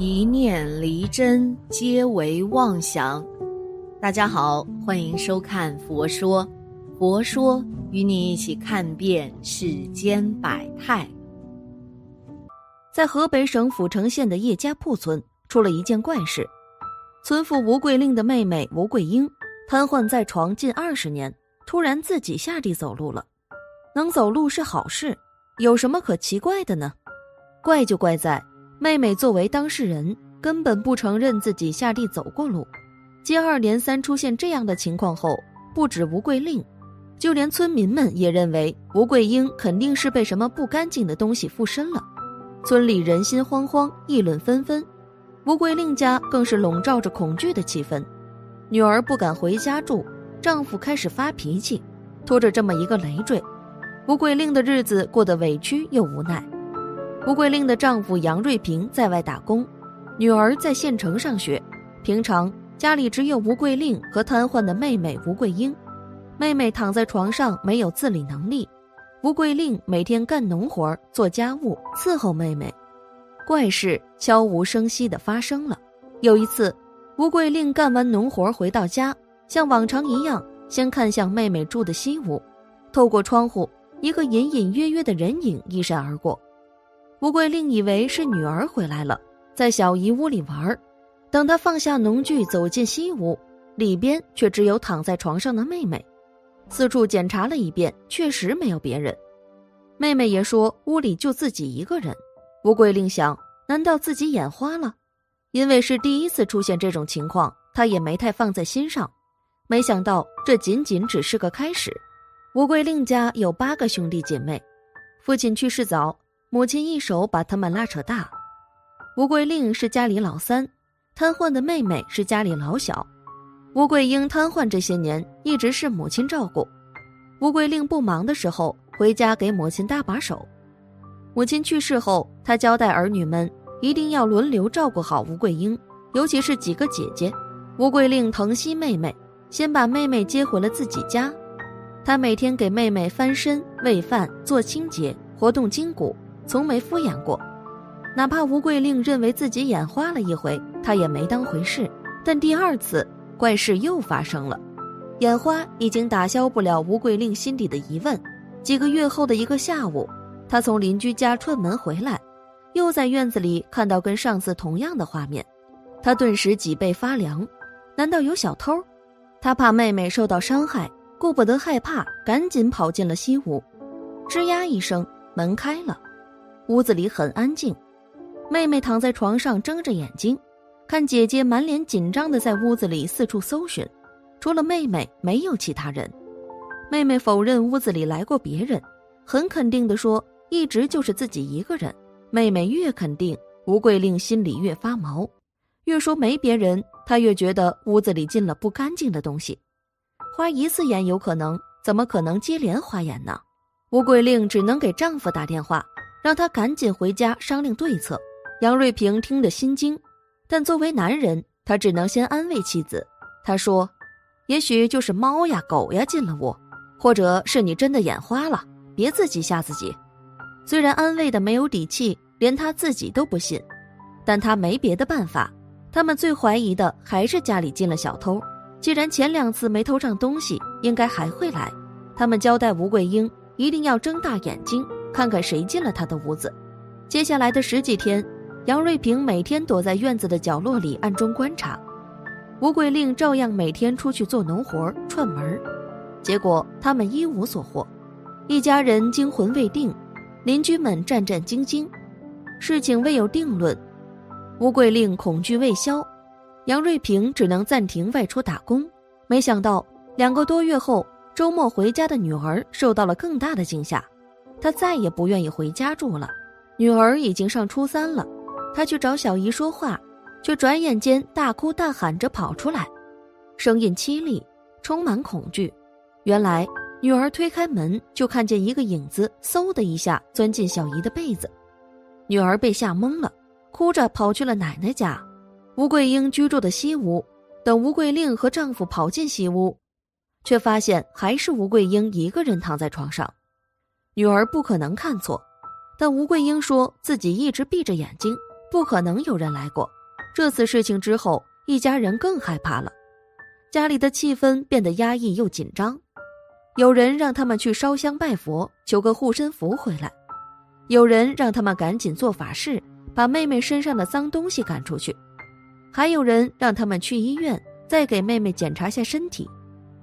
一念离真，皆为妄想。大家好，欢迎收看《佛说》，佛说与你一起看遍世间百态。在河北省阜城县的叶家铺村，出了一件怪事：村妇吴桂令的妹妹吴桂英瘫痪在床近二十年，突然自己下地走路了。能走路是好事，有什么可奇怪的呢？怪就怪在。妹妹作为当事人，根本不承认自己下地走过路。接二连三出现这样的情况后，不止吴桂令，就连村民们也认为吴桂英肯定是被什么不干净的东西附身了。村里人心惶惶，议论纷纷。吴桂令家更是笼罩着恐惧的气氛。女儿不敢回家住，丈夫开始发脾气，拖着这么一个累赘，吴桂令的日子过得委屈又无奈。吴桂令的丈夫杨瑞平在外打工，女儿在县城上学。平常家里只有吴桂令和瘫痪的妹妹吴桂英。妹妹躺在床上没有自理能力，吴桂令每天干农活、做家务伺候妹妹。怪事悄无声息地发生了。有一次，吴桂令干完农活回到家，像往常一样，先看向妹妹住的西屋，透过窗户，一个隐隐约约的人影一闪而过。吴桂令以为是女儿回来了，在小姨屋里玩等他放下农具走进西屋，里边却只有躺在床上的妹妹。四处检查了一遍，确实没有别人。妹妹也说屋里就自己一个人。吴桂令想，难道自己眼花了？因为是第一次出现这种情况，他也没太放在心上。没想到这仅仅只是个开始。吴桂令家有八个兄弟姐妹，父亲去世早。母亲一手把他们拉扯大，吴桂令是家里老三，瘫痪的妹妹是家里老小。吴桂英瘫痪这些年一直是母亲照顾，吴桂令不忙的时候回家给母亲搭把手。母亲去世后，他交代儿女们一定要轮流照顾好吴桂英，尤其是几个姐姐。吴桂令疼惜妹妹，先把妹妹接回了自己家，他每天给妹妹翻身、喂饭、做清洁、活动筋骨。从没敷衍过，哪怕吴桂令认为自己眼花了一回，他也没当回事。但第二次怪事又发生了，眼花已经打消不了吴桂令心底的疑问。几个月后的一个下午，他从邻居家串门回来，又在院子里看到跟上次同样的画面，他顿时脊背发凉。难道有小偷？他怕妹妹受到伤害，顾不得害怕，赶紧跑进了西屋。吱呀一声，门开了。屋子里很安静，妹妹躺在床上睁着眼睛，看姐姐满脸紧张的在屋子里四处搜寻，除了妹妹没有其他人。妹妹否认屋子里来过别人，很肯定的说一直就是自己一个人。妹妹越肯定，吴桂令心里越发毛，越说没别人，她越觉得屋子里进了不干净的东西。花一次眼有可能，怎么可能接连花眼呢？吴桂令只能给丈夫打电话。让他赶紧回家商量对策。杨瑞平听得心惊，但作为男人，他只能先安慰妻子。他说：“也许就是猫呀、狗呀进了屋，或者是你真的眼花了，别自己吓自己。”虽然安慰的没有底气，连他自己都不信，但他没别的办法。他们最怀疑的还是家里进了小偷。既然前两次没偷上东西，应该还会来。他们交代吴桂英一定要睁大眼睛。看看谁进了他的屋子。接下来的十几天，杨瑞平每天躲在院子的角落里暗中观察，吴桂令照样每天出去做农活串门结果他们一无所获，一家人惊魂未定，邻居们战战兢兢，事情未有定论。吴桂令恐惧未消，杨瑞平只能暂停外出打工。没想到两个多月后，周末回家的女儿受到了更大的惊吓。他再也不愿意回家住了，女儿已经上初三了，他去找小姨说话，却转眼间大哭大喊着跑出来，声音凄厉，充满恐惧。原来女儿推开门，就看见一个影子，嗖的一下钻进小姨的被子。女儿被吓懵了，哭着跑去了奶奶家，吴桂英居住的西屋。等吴桂令和丈夫跑进西屋，却发现还是吴桂英一个人躺在床上。女儿不可能看错，但吴桂英说自己一直闭着眼睛，不可能有人来过。这次事情之后，一家人更害怕了，家里的气氛变得压抑又紧张。有人让他们去烧香拜佛，求个护身符回来；有人让他们赶紧做法事，把妹妹身上的脏东西赶出去；还有人让他们去医院，再给妹妹检查下身体。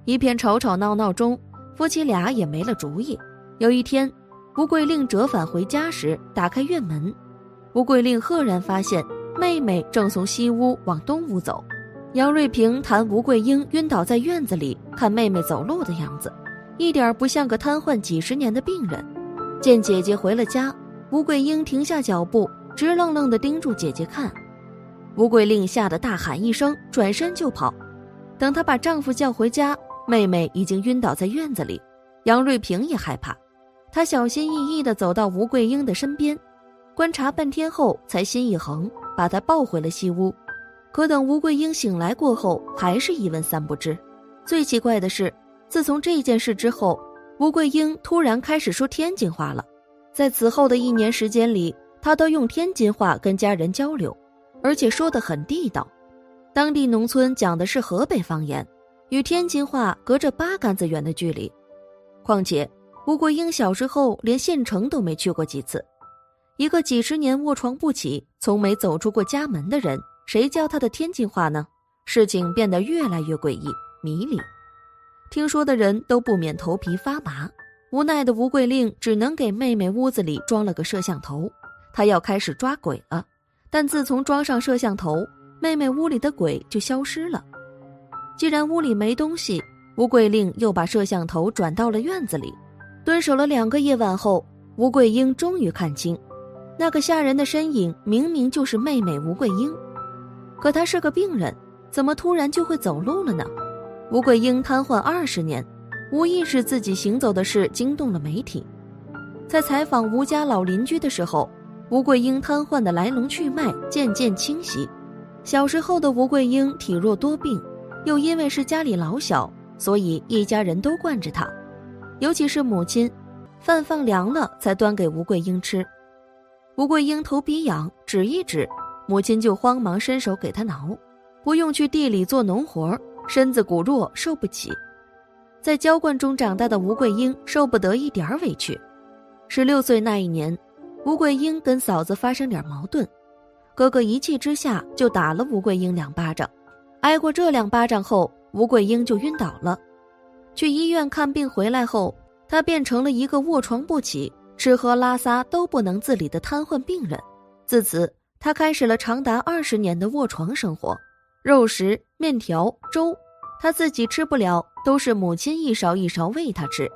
一片吵吵闹闹中，夫妻俩也没了主意。有一天，吴桂令折返回家时，打开院门，吴桂令赫然发现。妹妹正从西屋往东屋走，杨瑞平谈吴桂英晕倒在院子里，看妹妹走路的样子，一点不像个瘫痪几十年的病人。见姐姐回了家，吴桂英停下脚步，直愣愣地盯住姐姐看。吴桂令吓得大喊一声，转身就跑。等她把丈夫叫回家，妹妹已经晕倒在院子里。杨瑞平也害怕，他小心翼翼地走到吴桂英的身边，观察半天后，才心一横。把她抱回了西屋，可等吴桂英醒来过后，还是一问三不知。最奇怪的是，自从这件事之后，吴桂英突然开始说天津话了。在此后的一年时间里，她都用天津话跟家人交流，而且说得很地道。当地农村讲的是河北方言，与天津话隔着八竿子远的距离。况且，吴桂英小时候连县城都没去过几次。一个几十年卧床不起、从没走出过家门的人，谁教他的天津话呢？事情变得越来越诡异、迷离，听说的人都不免头皮发麻。无奈的吴桂令只能给妹妹屋子里装了个摄像头，他要开始抓鬼了。但自从装上摄像头，妹妹屋里的鬼就消失了。既然屋里没东西，吴桂令又把摄像头转到了院子里。蹲守了两个夜晚后，吴桂英终于看清。那个吓人的身影明明就是妹妹吴桂英，可她是个病人，怎么突然就会走路了呢？吴桂英瘫痪二十年，无意识自己行走的事惊动了媒体。在采访吴家老邻居的时候，吴桂英瘫痪的来龙去脉渐渐清晰。小时候的吴桂英体弱多病，又因为是家里老小，所以一家人都惯着她，尤其是母亲，饭放凉了才端给吴桂英吃。吴桂英头皮痒，指一指，母亲就慌忙伸手给她挠。不用去地里做农活，身子骨弱，受不起。在娇惯中长大的吴桂英受不得一点委屈。十六岁那一年，吴桂英跟嫂子发生点矛盾，哥哥一气之下就打了吴桂英两巴掌。挨过这两巴掌后，吴桂英就晕倒了。去医院看病回来后，他变成了一个卧床不起。吃喝拉撒都不能自理的瘫痪病人，自此他开始了长达二十年的卧床生活。肉食、面条、粥，他自己吃不了，都是母亲一勺一勺喂他吃。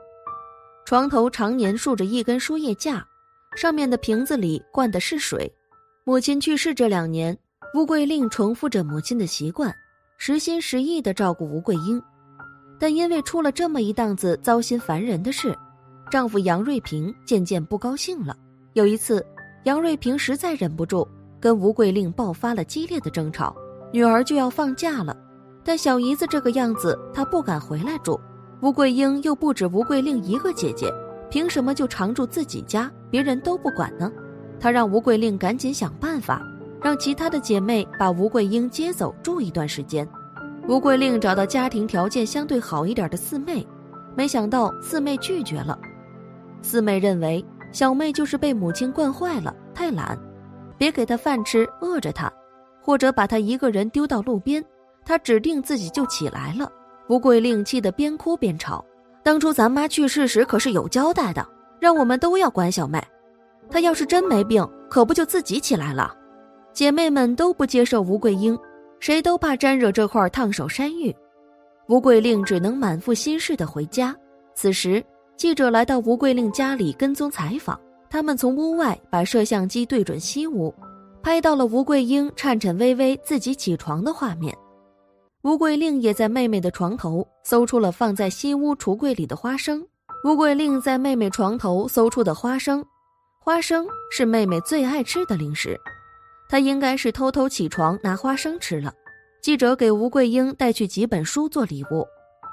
床头常年竖着一根输液架，上面的瓶子里灌的是水。母亲去世这两年，吴桂令重复着母亲的习惯，实心实意的照顾吴桂英，但因为出了这么一档子糟心烦人的事。丈夫杨瑞平渐渐不高兴了。有一次，杨瑞平实在忍不住，跟吴桂令爆发了激烈的争吵。女儿就要放假了，但小姨子这个样子，她不敢回来住。吴桂英又不止吴桂令一个姐姐，凭什么就常住自己家，别人都不管呢？她让吴桂令赶紧想办法，让其他的姐妹把吴桂英接走住一段时间。吴桂令找到家庭条件相对好一点的四妹，没想到四妹拒绝了。四妹认为小妹就是被母亲惯坏了，太懒，别给她饭吃，饿着她，或者把她一个人丢到路边，她指定自己就起来了。吴桂令气得边哭边吵：“当初咱妈去世时可是有交代的，让我们都要管小妹。她要是真没病，可不就自己起来了？”姐妹们都不接受吴桂英，谁都怕沾惹这块烫手山芋。吴桂令只能满腹心事的回家。此时。记者来到吴桂令家里跟踪采访，他们从屋外把摄像机对准西屋，拍到了吴桂英颤颤巍巍自己起床的画面。吴桂令也在妹妹的床头搜出了放在西屋橱柜里的花生。吴桂令在妹妹床头搜出的花生，花生是妹妹最爱吃的零食，他应该是偷偷起床拿花生吃了。记者给吴桂英带去几本书做礼物，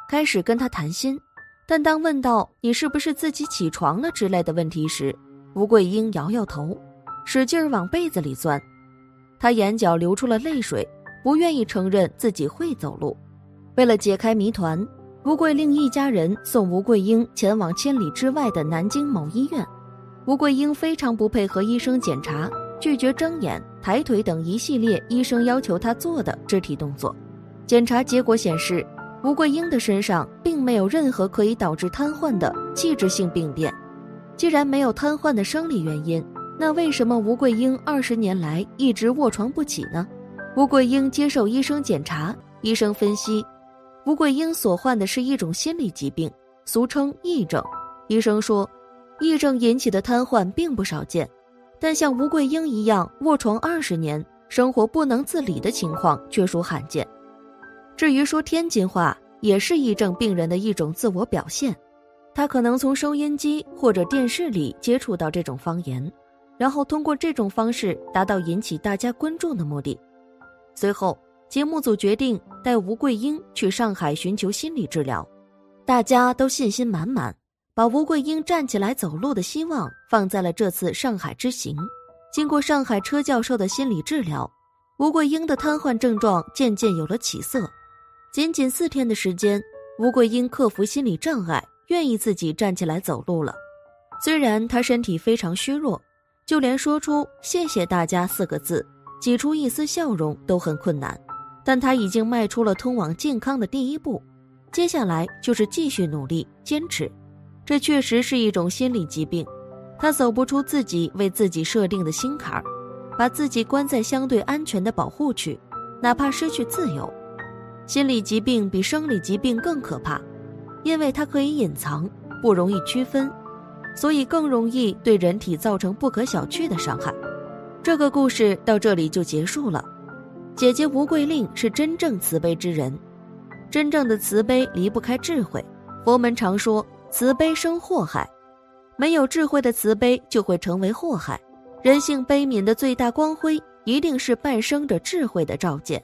开始跟她谈心，但当问到你是不是自己起床了之类的问题时，吴桂英摇摇头，使劲儿往被子里钻，她眼角流出了泪水。不愿意承认自己会走路，为了解开谜团，吴桂令一家人送吴桂英前往千里之外的南京某医院。吴桂英非常不配合医生检查，拒绝睁眼、抬腿等一系列医生要求他做的肢体动作。检查结果显示，吴桂英的身上并没有任何可以导致瘫痪的器质性病变。既然没有瘫痪的生理原因，那为什么吴桂英二十年来一直卧床不起呢？吴桂英接受医生检查，医生分析，吴桂英所患的是一种心理疾病，俗称癔症。医生说，癔症引起的瘫痪并不少见，但像吴桂英一样卧床二十年、生活不能自理的情况却属罕见。至于说天津话，也是癔症病人的一种自我表现，他可能从收音机或者电视里接触到这种方言，然后通过这种方式达到引起大家关注的目的。随后，节目组决定带吴桂英去上海寻求心理治疗，大家都信心满满，把吴桂英站起来走路的希望放在了这次上海之行。经过上海车教授的心理治疗，吴桂英的瘫痪症状渐渐有了起色。仅仅四天的时间，吴桂英克服心理障碍，愿意自己站起来走路了。虽然她身体非常虚弱，就连说出“谢谢大家”四个字。挤出一丝笑容都很困难，但他已经迈出了通往健康的第一步，接下来就是继续努力坚持。这确实是一种心理疾病，他走不出自己为自己设定的心坎儿，把自己关在相对安全的保护区，哪怕失去自由。心理疾病比生理疾病更可怕，因为它可以隐藏，不容易区分，所以更容易对人体造成不可小觑的伤害。这个故事到这里就结束了。姐姐吴桂令是真正慈悲之人，真正的慈悲离不开智慧。佛门常说慈悲生祸害，没有智慧的慈悲就会成为祸害。人性悲悯的最大光辉，一定是伴生着智慧的照见。